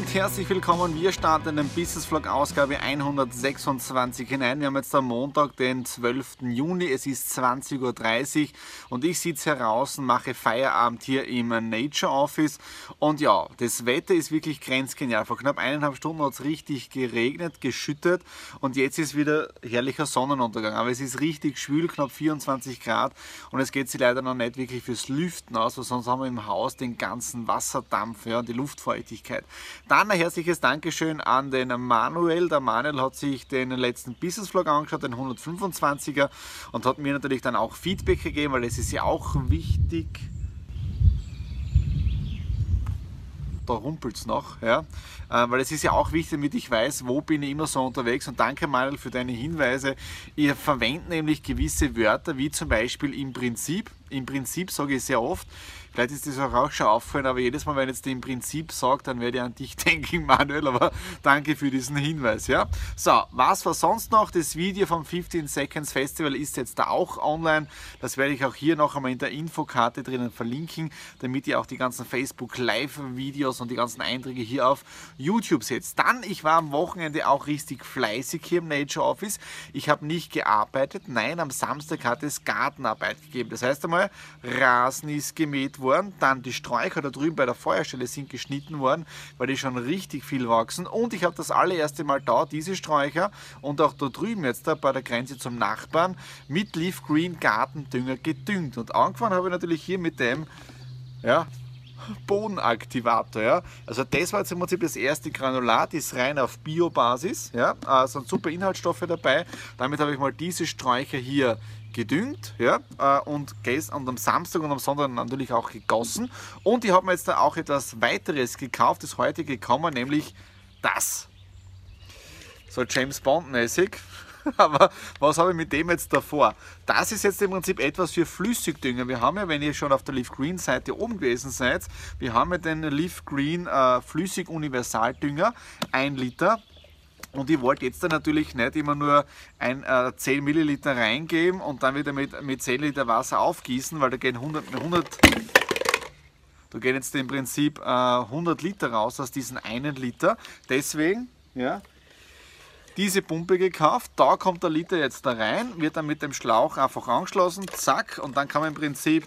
und herzlich willkommen. Wir starten den Business Vlog Ausgabe 126 hinein. Wir haben jetzt am Montag, den 12. Juni. Es ist 20.30 Uhr und ich sitze heraus und mache Feierabend hier im Nature Office. Und ja, das Wetter ist wirklich grenzgenial. Vor knapp eineinhalb Stunden hat es richtig geregnet, geschüttet und jetzt ist wieder herrlicher Sonnenuntergang. Aber es ist richtig schwül, knapp 24 Grad und es geht sich leider noch nicht wirklich fürs Lüften aus, weil sonst haben wir im Haus den ganzen Wasserdampf ja, und die Luftfeuchtigkeit. Dann ein herzliches Dankeschön an den Manuel. Der Manuel hat sich den letzten Business Vlog angeschaut, den 125er, und hat mir natürlich dann auch Feedback gegeben, weil es ist ja auch wichtig. da rumpelt es noch, ja? Äh, weil es ist ja auch wichtig, damit ich weiß, wo bin ich immer so unterwegs und danke Manuel für deine Hinweise. Ihr verwendet nämlich gewisse Wörter, wie zum Beispiel im Prinzip. Im Prinzip sage ich sehr oft, Vielleicht ist das auch schon aufgefallen, aber jedes Mal, wenn ich jetzt im Prinzip sage, dann werde ich an dich denken, Manuel. Aber danke für diesen Hinweis. Ja? So, was war sonst noch? Das Video vom 15 Seconds Festival ist jetzt da auch online. Das werde ich auch hier noch einmal in der Infokarte drinnen verlinken, damit ihr auch die ganzen Facebook Live-Videos und die ganzen Einträge hier auf YouTube seht. Dann, ich war am Wochenende auch richtig fleißig hier im Nature Office. Ich habe nicht gearbeitet. Nein, am Samstag hat es Gartenarbeit gegeben. Das heißt einmal, Rasen ist gemäht worden, dann die Sträucher da drüben bei der Feuerstelle sind geschnitten worden, weil die schon richtig viel wachsen. Und ich habe das allererste Mal da, diese Sträucher und auch da drüben jetzt da bei der Grenze zum Nachbarn mit Leaf Green Gartendünger gedüngt. Und angefangen habe ich natürlich hier mit dem ja, Bodenaktivator. Ja. Also das war jetzt im Prinzip das erste Granulat, ist rein auf Biobasis, ja, sind super Inhaltsstoffe dabei. Damit habe ich mal diese Sträucher hier gedüngt ja, äh, und, und am Samstag und am Sonntag natürlich auch gegossen. Und ich habe mir jetzt da auch etwas weiteres gekauft, das heute gekommen, nämlich das. So James Bond mäßig. Aber was habe ich mit dem jetzt davor? Das ist jetzt im Prinzip etwas für Flüssigdünger. Wir haben ja, wenn ihr schon auf der Leaf Green Seite oben gewesen seid, wir haben ja den Leaf Green äh, Flüssig Universaldünger, 1 Liter. Und ich wollte jetzt dann natürlich nicht immer nur ein, äh, 10 Milliliter reingeben und dann wieder mit, mit 10 Liter Wasser aufgießen, weil da gehen 100, 100 da gehen jetzt im Prinzip äh, 100 Liter raus aus diesen einen Liter. Deswegen, ja, diese Pumpe gekauft. Da kommt der Liter jetzt da rein, wird dann mit dem Schlauch einfach angeschlossen, zack, und dann kann man im Prinzip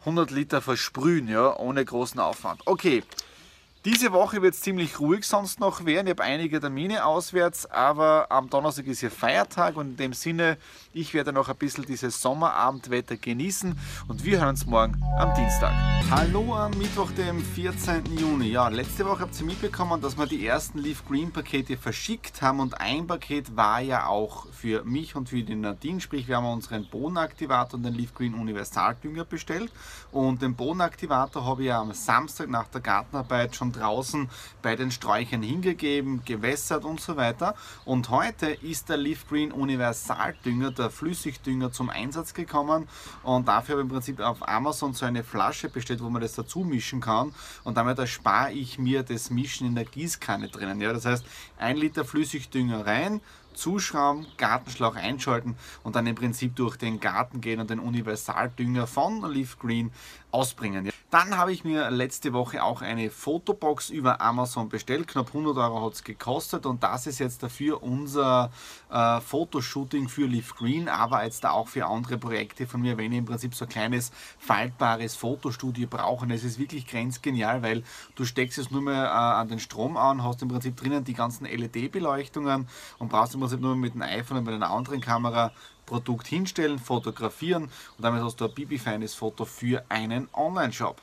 100 Liter versprühen, ja, ohne großen Aufwand. Okay, diese Woche wird es ziemlich ruhig sonst noch werden. Ich habe einige Termine auswärts, aber am Donnerstag ist hier Feiertag und in dem Sinne, ich werde noch ein bisschen dieses Sommerabendwetter genießen und wir hören uns morgen am Dienstag. Hallo am Mittwoch, dem 14. Juni. Ja, letzte Woche habt ihr mitbekommen, dass wir die ersten Leaf Green Pakete verschickt haben und ein Paket war ja auch für mich und für die Nadine, sprich wir haben unseren Bodenaktivator und den Leaf Green Universaldünger bestellt und den Bodenaktivator habe ich am Samstag nach der Gartenarbeit schon draußen bei den Sträuchern hingegeben, gewässert und so weiter. Und heute ist der Leaf Green Universaldünger, der Flüssigdünger zum Einsatz gekommen und dafür habe ich im Prinzip auf Amazon so eine Flasche bestellt, wo man das dazu mischen kann und damit erspare ich mir das Mischen in der Gießkanne drinnen. Ja, das heißt, ein Liter Flüssigdünger rein, zuschrauben, Gartenschlauch einschalten und dann im Prinzip durch den Garten gehen und den Universaldünger von Leaf Green ausbringen. Dann habe ich mir letzte Woche auch eine Fotobox über Amazon bestellt. Knapp 100 Euro hat es gekostet und das ist jetzt dafür unser äh, Fotoshooting für Leaf Green, aber jetzt da auch für andere Projekte von mir, wenn ich im Prinzip so ein kleines faltbares Fotostudio brauche. Und es ist wirklich grenzgenial, weil du steckst es nur mehr äh, an den Strom an, hast im Prinzip drinnen die ganzen LED-Beleuchtungen und brauchst im halt nur mit dem iPhone und mit einer anderen Kamera Produkt hinstellen, fotografieren und damit hast du ein bibifeines Foto für einen Online-Shop.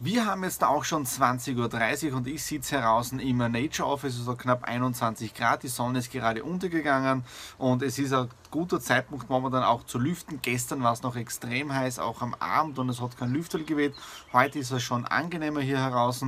Wir haben jetzt auch schon 20.30 Uhr und ich sitze heraus im Nature Office, also knapp 21 Grad. Die Sonne ist gerade untergegangen und es ist ein guter Zeitpunkt momentan auch zu lüften. Gestern war es noch extrem heiß, auch am Abend und es hat kein Lüftel geweht. Heute ist es schon angenehmer hier heraus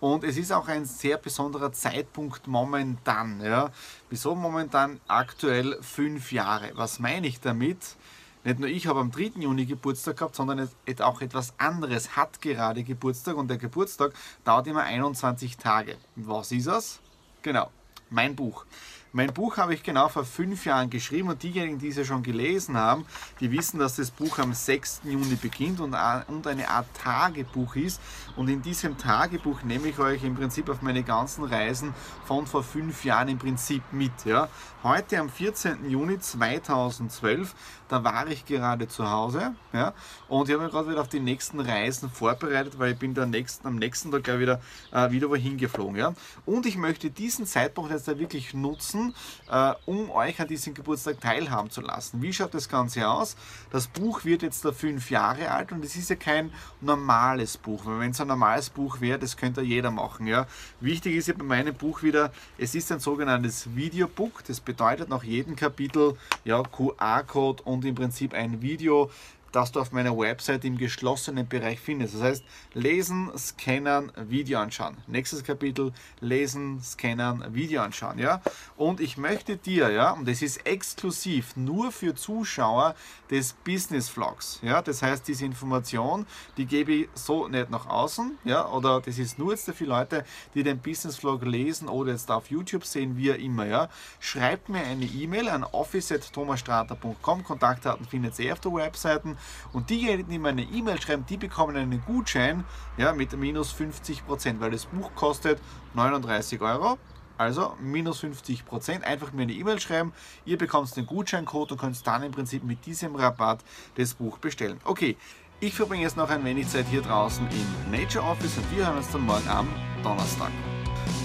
und es ist auch ein sehr besonderer Zeitpunkt momentan. Ja. Wieso momentan? Aktuell fünf Jahre. Was meine ich damit? Nicht nur ich habe am 3. Juni Geburtstag gehabt, sondern auch etwas anderes hat gerade Geburtstag und der Geburtstag dauert immer 21 Tage. Was ist das? Genau, mein Buch. Mein Buch habe ich genau vor fünf Jahren geschrieben und diejenigen, die es ja schon gelesen haben, die wissen, dass das Buch am 6. Juni beginnt und eine Art Tagebuch ist. Und in diesem Tagebuch nehme ich euch im Prinzip auf meine ganzen Reisen von vor fünf Jahren im Prinzip mit. Ja. Heute am 14. Juni 2012, da war ich gerade zu Hause ja, und ich habe mich gerade wieder auf die nächsten Reisen vorbereitet, weil ich bin da nächsten, am nächsten Tag gleich wieder, äh, wieder wohin geflogen. Ja. Und ich möchte diesen Zeitpunkt jetzt da wirklich nutzen, äh, um euch an diesem Geburtstag teilhaben zu lassen. Wie schaut das Ganze aus? Das Buch wird jetzt da fünf Jahre alt und es ist ja kein normales Buch. Wenn es ein normales Buch wäre, das könnte jeder machen. Ja. Wichtig ist ja bei meinem Buch wieder, es ist ein sogenanntes Videobook, das bedeutet nach jedem Kapitel ja, QR-Code und im Prinzip ein Video, das du auf meiner Website im geschlossenen Bereich findest. Das heißt, lesen, scannen, Video anschauen. Nächstes Kapitel, lesen, scannen, Video anschauen. Ja? Und ich möchte dir, ja, und das ist exklusiv nur für Zuschauer des Business Vlogs. Ja? Das heißt, diese Information, die gebe ich so nicht nach außen, ja, oder das ist nur jetzt für Leute, die den Business Vlog lesen oder jetzt auf YouTube sehen, wie immer. Ja? Schreibt mir eine E-Mail an office.thomasstrater.com. Kontaktdaten findet ihr auf der Webseite. Und diejenigen, die mir eine E-Mail schreiben, die bekommen einen Gutschein ja, mit minus 50 Prozent, weil das Buch kostet 39 Euro. Also minus 50 Prozent. Einfach mir eine E-Mail schreiben. Ihr bekommt den Gutscheincode und könnt dann im Prinzip mit diesem Rabatt das Buch bestellen. Okay, ich verbringe jetzt noch ein wenig Zeit hier draußen im Nature Office und wir hören uns dann morgen am Donnerstag.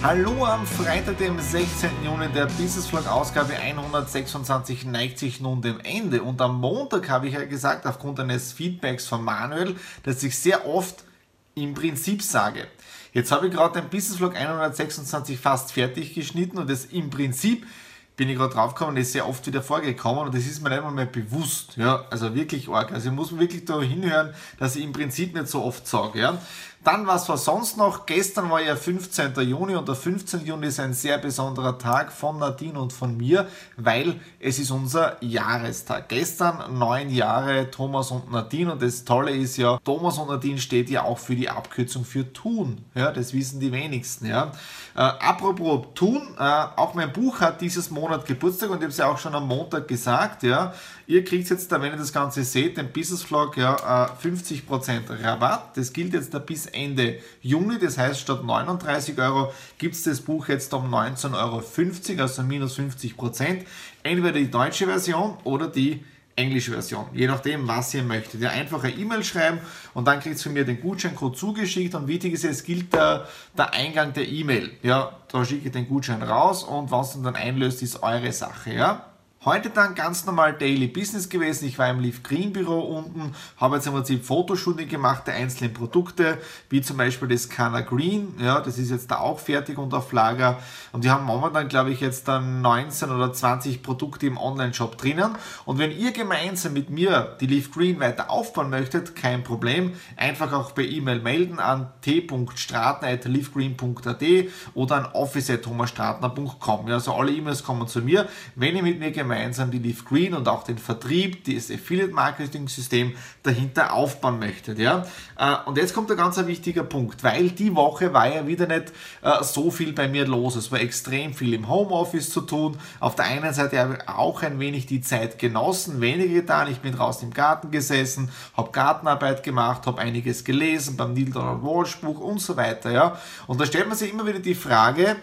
Hallo am Freitag, dem 16. Juni, der Business Vlog Ausgabe 126 neigt sich nun dem Ende. Und am Montag habe ich ja gesagt, aufgrund eines Feedbacks von Manuel, dass ich sehr oft im Prinzip sage. Jetzt habe ich gerade den Business Vlog 126 fast fertig geschnitten und das im Prinzip bin ich gerade draufgekommen, das ist sehr oft wieder vorgekommen und das ist mir nicht einmal mehr bewusst. Ja, also wirklich arg. Also ich muss wirklich da hinhören, dass ich im Prinzip nicht so oft sage. Ja. Dann, was war sonst noch? Gestern war ja 15. Juni und der 15. Juni ist ein sehr besonderer Tag von Nadine und von mir, weil es ist unser Jahrestag. Gestern neun Jahre Thomas und Nadine und das Tolle ist ja, Thomas und Nadine steht ja auch für die Abkürzung für Tun. Ja, das wissen die wenigsten. Ja. Äh, apropos Tun, äh, auch mein Buch hat dieses Monat Geburtstag und ich habe es ja auch schon am Montag gesagt. Ja. Ihr kriegt jetzt, wenn ihr das Ganze seht, den Business Vlog ja, 50% äh, Rabatt. Das gilt jetzt bis Ende Juni. Das heißt, statt 39 Euro gibt es das Buch jetzt um 19,50 Euro, also minus 50 Prozent. Entweder die deutsche Version oder die englische Version, je nachdem, was ihr möchtet. Ja, einfach eine E-Mail schreiben und dann kriegt ihr von mir den Gutscheincode zugeschickt und wichtig ist, es gilt der, der Eingang der E-Mail. Ja, da schicke ich den Gutschein raus und was ihr dann einlöst, ist eure Sache. Ja. Heute dann ganz normal Daily Business gewesen. Ich war im Leaf Green Büro unten, habe jetzt im Prinzip Fotoshooting gemacht der einzelnen Produkte, wie zum Beispiel das Canna Green. Ja, das ist jetzt da auch fertig und auf Lager. Und die haben momentan, glaube ich, jetzt dann 19 oder 20 Produkte im Online-Shop drinnen. Und wenn ihr gemeinsam mit mir die Leaf Green weiter aufbauen möchtet, kein Problem. Einfach auch per E-Mail melden an t.straten.leafgreen.at oder an office.thomasstratner.com. Ja, also alle E-Mails kommen zu mir. Wenn ihr mit mir gemeinsam gemeinsam die Leaf Green und auch den Vertrieb, das Affiliate Marketing System dahinter aufbauen möchtet. Ja? Äh, und jetzt kommt ein ganz wichtiger Punkt, weil die Woche war ja wieder nicht äh, so viel bei mir los. Es war extrem viel im Homeoffice zu tun. Auf der einen Seite habe ich auch ein wenig die Zeit genossen, weniger getan. Ich bin draußen im Garten gesessen, habe Gartenarbeit gemacht, habe einiges gelesen beim Neil Donald Walsh Buch und so weiter. Ja? Und da stellt man sich immer wieder die Frage,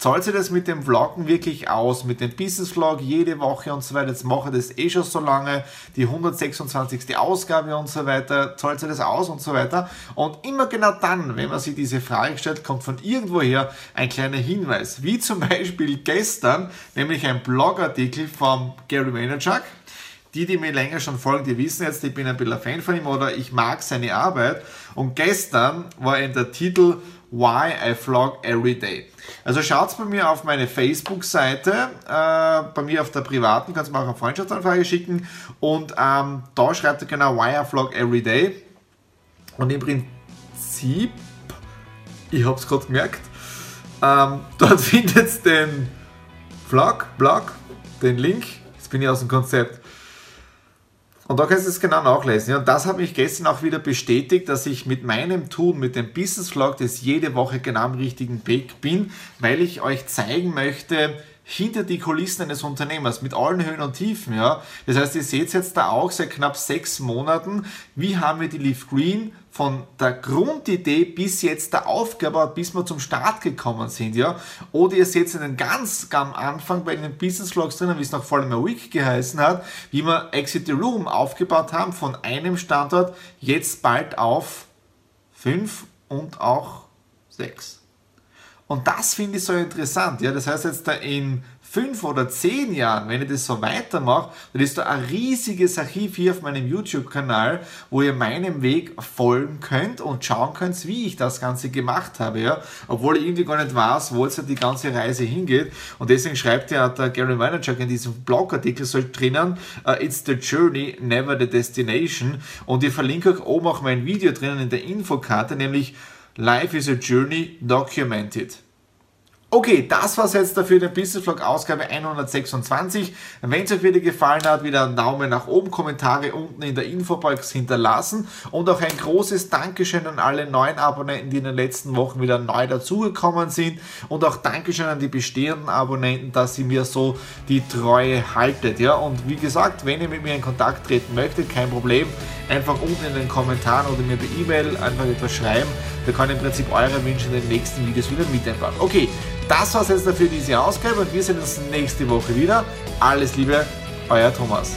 zahlt sich das mit dem Vloggen wirklich aus, mit dem Business Vlog jede Woche und so weiter. Jetzt mache ich das eh schon so lange, die 126. Ausgabe und so weiter, zahlt sich das aus und so weiter. Und immer genau dann, wenn man sich diese Frage stellt, kommt von irgendwoher ein kleiner Hinweis, wie zum Beispiel gestern, nämlich ein Blogartikel vom Gary Vaynerchuk. Die, die mir länger schon folgen, die wissen jetzt, ich bin ein bisschen ein Fan von ihm oder ich mag seine Arbeit. Und gestern war in der Titel Why I Vlog Every Day. Also schaut bei mir auf meine Facebook-Seite, äh, bei mir auf der privaten, kannst du mir auch eine Freundschaftsanfrage schicken und ähm, da schreibt ihr genau Why I Vlog Every Day. Und im Prinzip, ich habe es gerade gemerkt, ähm, dort findet ihr den Vlog, Blog, den Link, jetzt bin ich aus dem Konzept, und da kannst du es genau nachlesen. Und das hat mich gestern auch wieder bestätigt, dass ich mit meinem Tun, mit dem Business Vlog, das jede Woche genau am richtigen Weg bin, weil ich euch zeigen möchte, hinter die Kulissen eines Unternehmers mit allen Höhen und Tiefen. Ja? Das heißt, ihr seht jetzt da auch seit knapp sechs Monaten, wie haben wir die Leaf Green von der Grundidee bis jetzt der Aufgabe, bis wir zum Start gekommen sind. Ja? Oder ihr seht in den ganz am Anfang bei den Business Vlogs drinnen, wie es noch vor allem a Week geheißen hat, wie wir Exit the Room aufgebaut haben von einem Standort jetzt bald auf fünf und auch sechs. Und das finde ich so interessant. Ja? Das heißt jetzt da in fünf oder zehn Jahren, wenn ich das so weitermache, dann ist da ein riesiges Archiv hier auf meinem YouTube-Kanal, wo ihr meinem Weg folgen könnt und schauen könnt, wie ich das Ganze gemacht habe. Ja? Obwohl ich irgendwie gar nicht weiß, wo jetzt die ganze Reise hingeht. Und deswegen schreibt ja der Gary Vaynerchuk in diesem Blogartikel so drinnen, uh, it's the journey, never the destination. Und ich verlinke euch oben auch mein Video drinnen in der Infokarte, nämlich Life is a Journey Documented. Okay, das war's jetzt dafür, den Business Vlog Ausgabe 126. Wenn es euch wieder gefallen hat, wieder einen Daumen nach oben, Kommentare unten in der Infobox hinterlassen und auch ein großes Dankeschön an alle neuen Abonnenten, die in den letzten Wochen wieder neu dazugekommen sind und auch Dankeschön an die bestehenden Abonnenten, dass ihr mir so die Treue haltet. Ja, und wie gesagt, wenn ihr mit mir in Kontakt treten möchtet, kein Problem, einfach unten in den Kommentaren oder mir per E-Mail einfach etwas schreiben. Da kann ich im Prinzip eure Wünsche in den nächsten Videos wieder mit einbauen. Okay, das war's jetzt dafür diese Ausgabe und wir sehen uns nächste Woche wieder. Alles Liebe, euer Thomas.